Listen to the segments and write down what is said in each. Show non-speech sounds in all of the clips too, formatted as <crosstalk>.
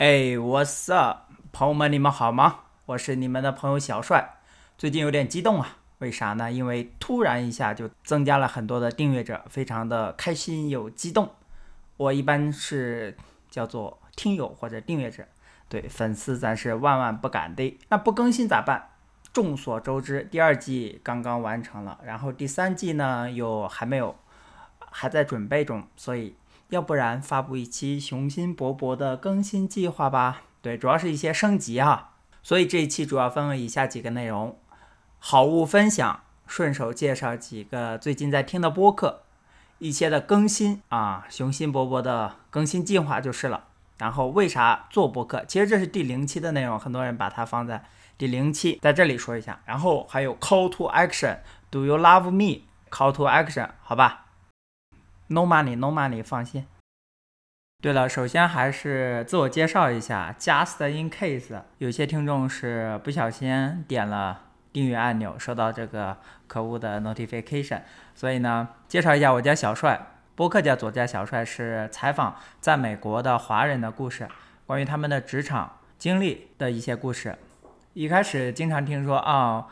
哎，What's up，朋友们，你们好吗？我是你们的朋友小帅。最近有点激动啊，为啥呢？因为突然一下就增加了很多的订阅者，非常的开心又激动。我一般是叫做听友或者订阅者，对粉丝咱是万万不敢的。那不更新咋办？众所周知，第二季刚刚完成了，然后第三季呢又还没有，还在准备中，所以。要不然发布一期雄心勃勃的更新计划吧？对，主要是一些升级哈。所以这一期主要分为以下几个内容：好物分享，顺手介绍几个最近在听的播客，一些的更新啊，雄心勃勃的更新计划就是了。然后为啥做播客？其实这是第零期的内容，很多人把它放在第零期，在这里说一下。然后还有 Call to Action，Do you love me？Call to Action，好吧。No money, no money，放心。对了，首先还是自我介绍一下，Just in case，有些听众是不小心点了订阅按钮，收到这个可恶的 notification，所以呢，介绍一下，我叫小帅，播客叫左家小帅，是采访在美国的华人的故事，关于他们的职场经历的一些故事。一开始经常听说啊。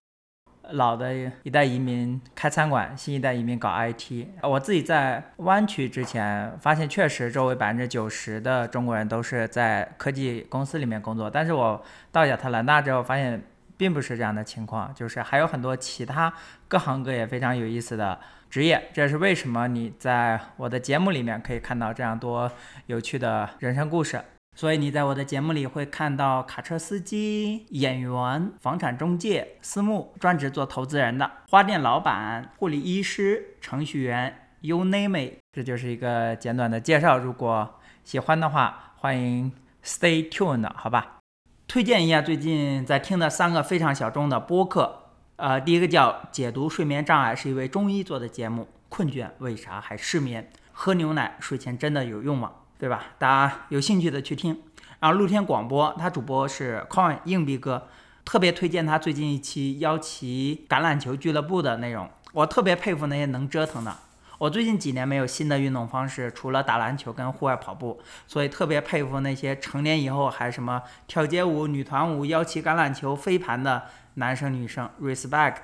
老的一代移民开餐馆，新一代移民搞 IT。我自己在湾区之前发现，确实周围百分之九十的中国人都是在科技公司里面工作。但是我到亚特兰大之后，发现并不是这样的情况，就是还有很多其他各行各业非常有意思的职业。这是为什么你在我的节目里面可以看到这样多有趣的人生故事。所以你在我的节目里会看到卡车司机、演员、房产中介、私募、专职做投资人的花店老板、护理医师、程序员，You name it，这就是一个简短的介绍。如果喜欢的话，欢迎 Stay tuned，好吧？推荐一下最近在听的三个非常小众的播客。呃，第一个叫解读睡眠障碍，是一位中医做的节目。困倦为啥还失眠？喝牛奶睡前真的有用吗？对吧？大家有兴趣的去听。然后露天广播，他主播是 Coin 硬币哥，特别推荐他最近一期邀其橄榄球俱乐部的内容。我特别佩服那些能折腾的。我最近几年没有新的运动方式，除了打篮球跟户外跑步，所以特别佩服那些成年以后还什么跳街舞、女团舞、腰旗橄榄球、飞盘的男生女生。Respect。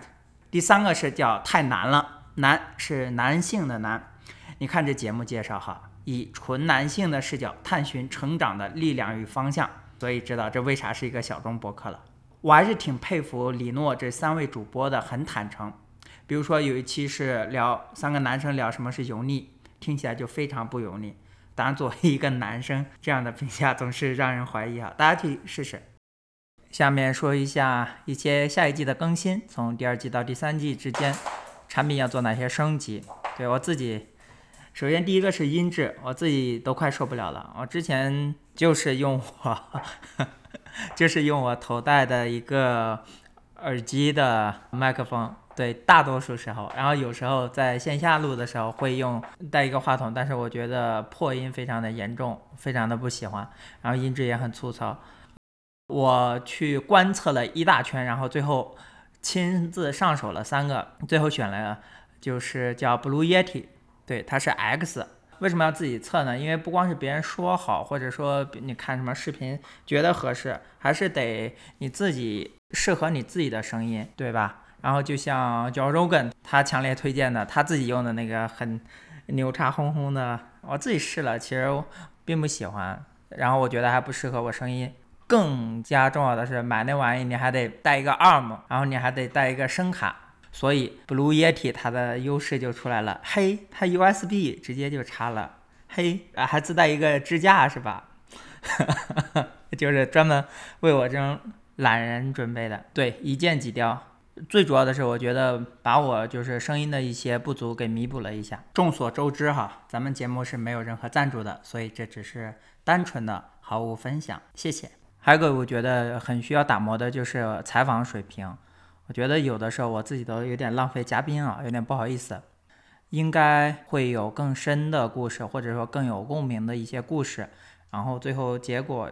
第三个是叫太难了，难是男性的难。你看这节目介绍哈。以纯男性的视角探寻成长的力量与方向，所以知道这为啥是一个小众博客了。我还是挺佩服李诺这三位主播的，很坦诚。比如说有一期是聊三个男生聊什么是油腻，听起来就非常不油腻。当然，作为一个男生，这样的评价总是让人怀疑啊。大家去试试。下面说一下一些下一季的更新，从第二季到第三季之间，产品要做哪些升级？对我自己。首先，第一个是音质，我自己都快受不了了。我之前就是用我，<laughs> 就是用我头戴的一个耳机的麦克风，对，大多数时候，然后有时候在线下录的时候会用带一个话筒，但是我觉得破音非常的严重，非常的不喜欢，然后音质也很粗糙。我去观测了一大圈，然后最后亲自上手了三个，最后选了就是叫 Blue Yeti。对，它是 X，为什么要自己测呢？因为不光是别人说好，或者说你看什么视频觉得合适，还是得你自己适合你自己的声音，对吧？然后就像 Joe Rogan 他强烈推荐的，他自己用的那个很牛叉哄哄的，我自己试了，其实并不喜欢，然后我觉得还不适合我声音。更加重要的是，买那玩意你还得带一个 ARM，然后你还得带一个声卡。所以，Blue Yeti 它的优势就出来了，嘿，它 USB 直接就插了，嘿，啊还自带一个支架是吧？哈 <laughs> 哈就是专门为我这种懒人准备的。对，一键挤掉。最主要的是，我觉得把我就是声音的一些不足给弥补了一下。众所周知哈，咱们节目是没有任何赞助的，所以这只是单纯的毫无分享，谢谢。还有个我觉得很需要打磨的就是采访水平。我觉得有的时候我自己都有点浪费嘉宾啊，有点不好意思。应该会有更深的故事，或者说更有共鸣的一些故事，然后最后结果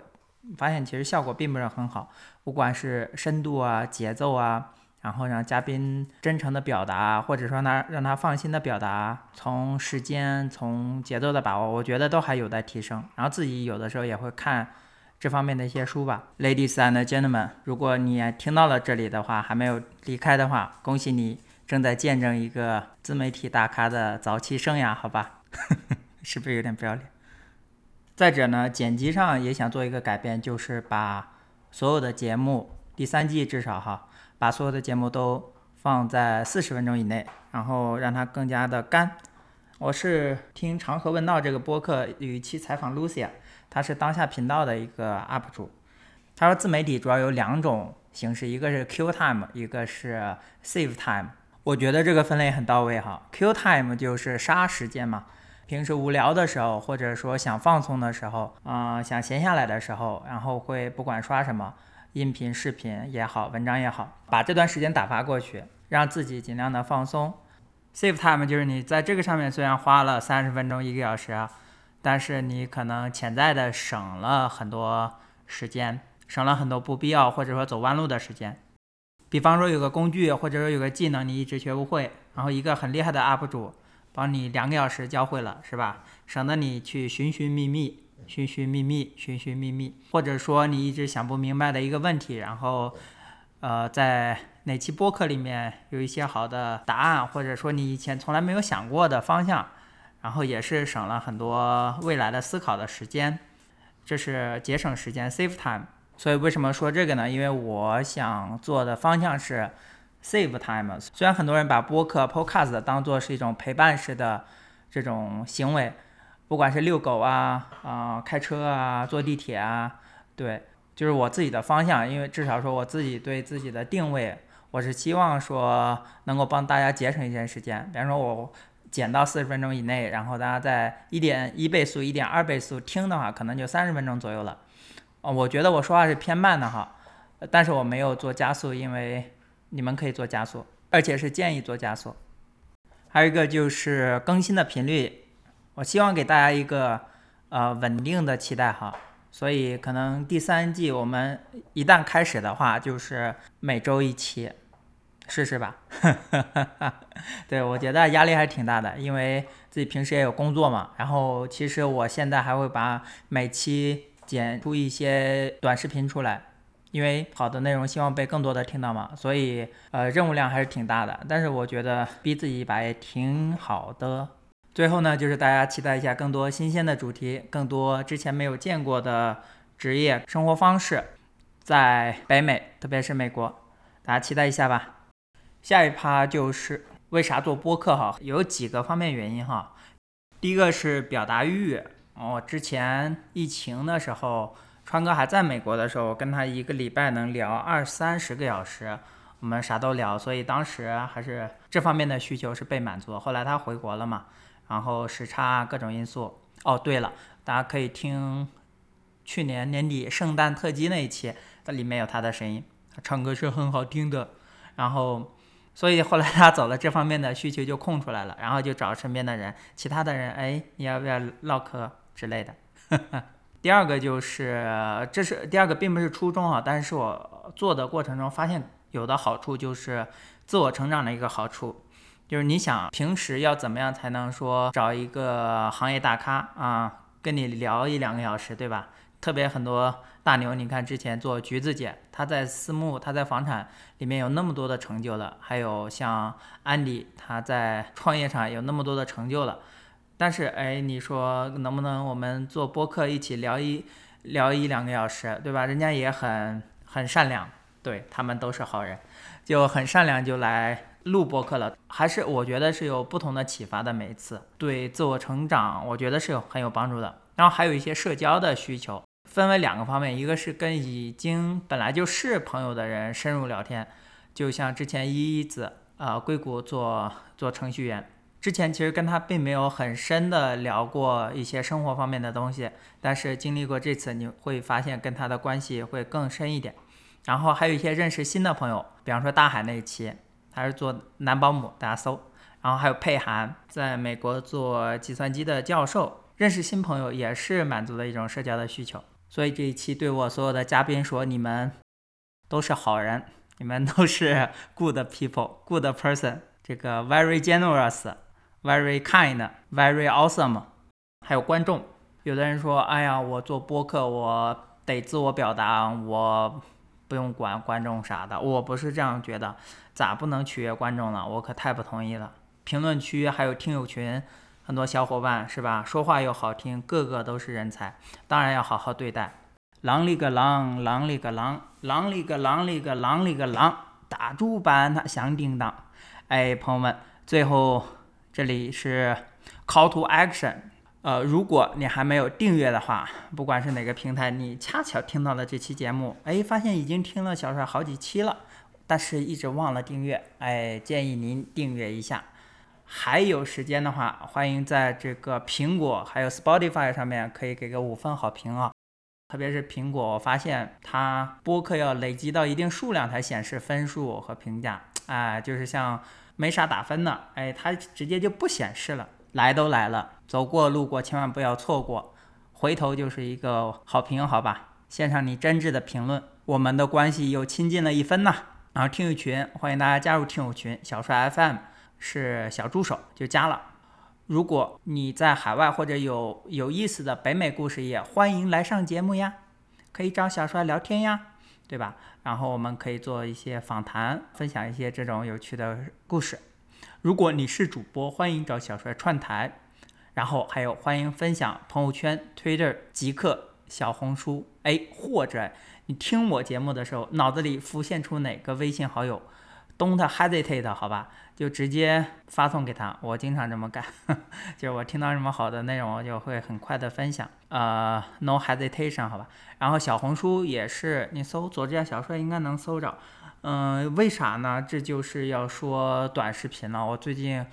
发现其实效果并不是很好。不管是深度啊、节奏啊，然后让嘉宾真诚的表达，或者说他让他放心的表达，从时间、从节奏的把握，我觉得都还有待提升。然后自己有的时候也会看这方面的一些书吧。Ladies and gentlemen，如果你听到了这里的话，还没有离开的话，恭喜你正在见证一个自媒体大咖的早期生涯，好吧？<laughs> 是不是有点不要脸？再者呢，剪辑上也想做一个改变，就是把所有的节目，第三季至少哈，把所有的节目都放在四十分钟以内，然后让它更加的干。我是听长河问道这个播客有一期采访 Lucia，她是当下频道的一个 UP 主。他说自媒体主要有两种形式，一个是 Q time，一个是 Save time。我觉得这个分类很到位哈。Q time 就是杀时间嘛。平时无聊的时候，或者说想放松的时候，啊，想闲下来的时候，然后会不管刷什么，音频、视频也好，文章也好，把这段时间打发过去，让自己尽量的放松。Save time 就是你在这个上面虽然花了三十分钟、一个小时，但是你可能潜在的省了很多时间，省了很多不必要或者说走弯路的时间。比方说有个工具，或者说有个技能你一直学不会，然后一个很厉害的 UP 主。帮你两个小时教会了，是吧？省得你去寻寻觅觅、寻寻觅觅、寻寻觅觅，或者说你一直想不明白的一个问题，然后，呃，在哪期播客里面有一些好的答案，或者说你以前从来没有想过的方向，然后也是省了很多未来的思考的时间，这是节省时间，save time。所以为什么说这个呢？因为我想做的方向是。Save time。虽然很多人把播客 Podcast 当做是一种陪伴式的这种行为，不管是遛狗啊、啊开车啊、坐地铁啊，对，就是我自己的方向。因为至少说我自己对自己的定位，我是希望说能够帮大家节省一些时间。比方说，我减到四十分钟以内，然后大家在一点一倍速、一点二倍速听的话，可能就三十分钟左右了。哦，我觉得我说话是偏慢的哈，但是我没有做加速，因为。你们可以做加速，而且是建议做加速。还有一个就是更新的频率，我希望给大家一个呃稳定的期待哈。所以可能第三季我们一旦开始的话，就是每周一期，试试吧。<laughs> 对我觉得压力还是挺大的，因为自己平时也有工作嘛。然后其实我现在还会把每期剪出一些短视频出来。因为好的内容希望被更多的听到嘛，所以呃任务量还是挺大的。但是我觉得逼自己一把也挺好的。最后呢，就是大家期待一下更多新鲜的主题，更多之前没有见过的职业生活方式，在北美，特别是美国，大家期待一下吧。下一趴就是为啥做播客哈，有几个方面原因哈。第一个是表达欲，我之前疫情的时候。川哥还在美国的时候，跟他一个礼拜能聊二三十个小时，我们啥都聊，所以当时还是这方面的需求是被满足。后来他回国了嘛，然后时差各种因素。哦，对了，大家可以听去年年底圣诞特辑那一期，它里面有他的声音，他唱歌是很好听的。然后，所以后来他走了，这方面的需求就空出来了，然后就找身边的人，其他的人，哎，你要不要唠嗑之类的？<laughs> 第二个就是，这是第二个，并不是初衷啊，但是我做的过程中发现有的好处就是自我成长的一个好处，就是你想平时要怎么样才能说找一个行业大咖啊，跟你聊一两个小时，对吧？特别很多大牛，你看之前做橘子姐，她在私募，她在房产里面有那么多的成就了，还有像安迪，他在创业上有那么多的成就了。但是，哎，你说能不能我们做播客一起聊一聊一两个小时，对吧？人家也很很善良，对他们都是好人，就很善良，就来录播客了。还是我觉得是有不同的启发的，每一次对自我成长，我觉得是有很有帮助的。然后还有一些社交的需求，分为两个方面，一个是跟已经本来就是朋友的人深入聊天，就像之前一一子啊，硅谷做做程序员。之前其实跟他并没有很深的聊过一些生活方面的东西，但是经历过这次，你会发现跟他的关系会更深一点。然后还有一些认识新的朋友，比方说大海那一期，他是做男保姆，大家搜。然后还有佩涵，在美国做计算机的教授，认识新朋友也是满足了一种社交的需求。所以这一期对我所有的嘉宾说，你们都是好人，你们都是 good people，good person，这个 very generous。Very kind, very awesome。还有观众，有的人说：“哎呀，我做播客，我得自我表达，我不用管观众啥的，我不是这样觉得。咋不能取悦观众了？我可太不同意了。评论区还有听友群，很多小伙伴是吧？说话又好听，个个都是人才，当然要好好对待。狼里个狼，狼里个狼，狼里个狼里个狼里个狼，打住吧它响叮当。哎，朋友们，最后这里是 call to action。呃，如果你还没有订阅的话，不管是哪个平台，你恰巧听到了这期节目，哎，发现已经听了小帅好几期了，但是一直忘了订阅，哎，建议您订阅一下。还有时间的话，欢迎在这个苹果还有 Spotify 上面可以给个五分好评啊。特别是苹果，我发现它播客要累积到一定数量才显示分数和评价，哎，就是像没啥打分的，哎，它直接就不显示了。来都来了，走过路过千万不要错过，回头就是一个好评，好吧？献上你真挚的评论，我们的关系又亲近了一分呐。然后听友群，欢迎大家加入听友群，小帅 FM 是小助手就加了。如果你在海外或者有有意思的北美故事，也欢迎来上节目呀，可以找小帅聊天呀，对吧？然后我们可以做一些访谈，分享一些这种有趣的故事。如果你是主播，欢迎找小帅串台。然后还有欢迎分享朋友圈、Twitter、极客、小红书，哎，或者你听我节目的时候，脑子里浮现出哪个微信好友，Don't hesitate，好吧？就直接发送给他，我经常这么干，<laughs> 就是我听到什么好的内容，我就会很快的分享，呃，no hesitation，好吧。然后小红书也是，你搜左志小帅应该能搜着，嗯，为啥呢？这就是要说短视频了。我最近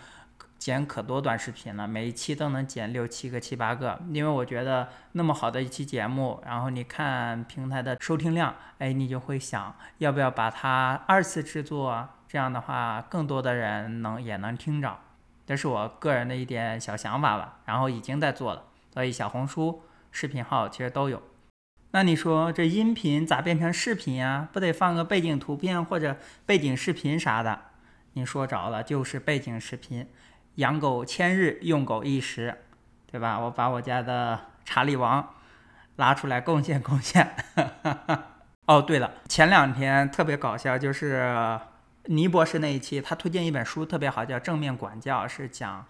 剪可多短视频了，每一期都能剪六七个、七八个，因为我觉得那么好的一期节目，然后你看平台的收听量，哎，你就会想要不要把它二次制作。这样的话，更多的人能也能听着，这是我个人的一点小想法吧。然后已经在做了，所以小红书视频号其实都有。那你说这音频咋变成视频呀？不得放个背景图片或者背景视频啥的？你说着了，就是背景视频。养狗千日，用狗一时，对吧？我把我家的查理王拉出来贡献贡献。<laughs> 哦，对了，前两天特别搞笑，就是。倪博士那一期，他推荐一本书特别好，叫《正面管教》，是讲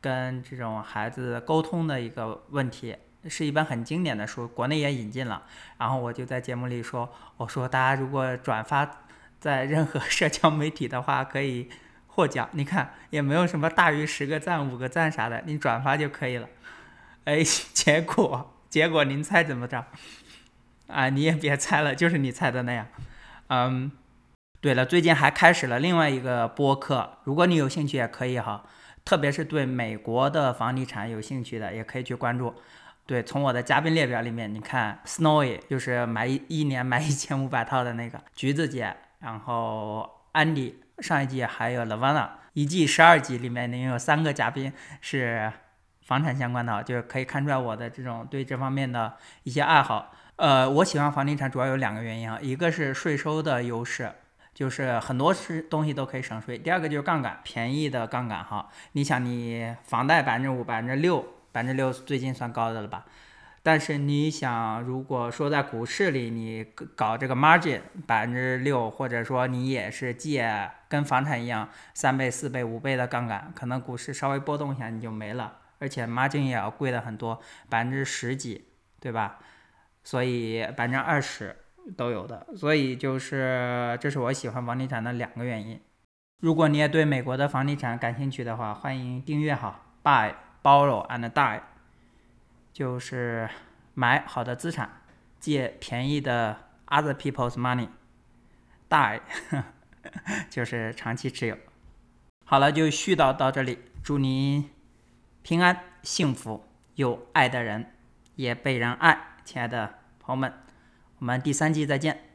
跟这种孩子沟通的一个问题，是一本很经典的书，国内也引进了。然后我就在节目里说，我说大家如果转发在任何社交媒体的话，可以获奖。你看也没有什么大于十个赞、五个赞啥的，你转发就可以了。哎，<laughs> 结果结果您猜怎么着？啊，你也别猜了，就是你猜的那样。嗯。对了，最近还开始了另外一个播客，如果你有兴趣也可以哈，特别是对美国的房地产有兴趣的，也可以去关注。对，从我的嘉宾列表里面，你看 Snowy 就是买一一年买一千五百套的那个橘子姐，然后 Andy 上一季还有 Lavana，一季十二集里面能有三个嘉宾是房产相关的，就是可以看出来我的这种对这方面的一些爱好。呃，我喜欢房地产主要有两个原因啊，一个是税收的优势。就是很多是东西都可以省税。第二个就是杠杆，便宜的杠杆哈。你想，你房贷百分之五、百分之六、百分之六最近算高的了吧？但是你想，如果说在股市里你搞这个 margin 百分之六，或者说你也是借跟房产一样三倍、四倍、五倍的杠杆，可能股市稍微波动一下你就没了，而且 margin 也要贵的很多，百分之十几，对吧？所以百分之二十。都有的，所以就是这是我喜欢房地产的两个原因。如果你也对美国的房地产感兴趣的话，欢迎订阅哈，Buy, Borrow and Die，就是买好的资产，借便宜的 Other people's money，Die，<laughs> 就是长期持有。好了，就絮叨到这里，祝您平安幸福，有爱的人也被人爱，亲爱的朋友们。我们第三季再见。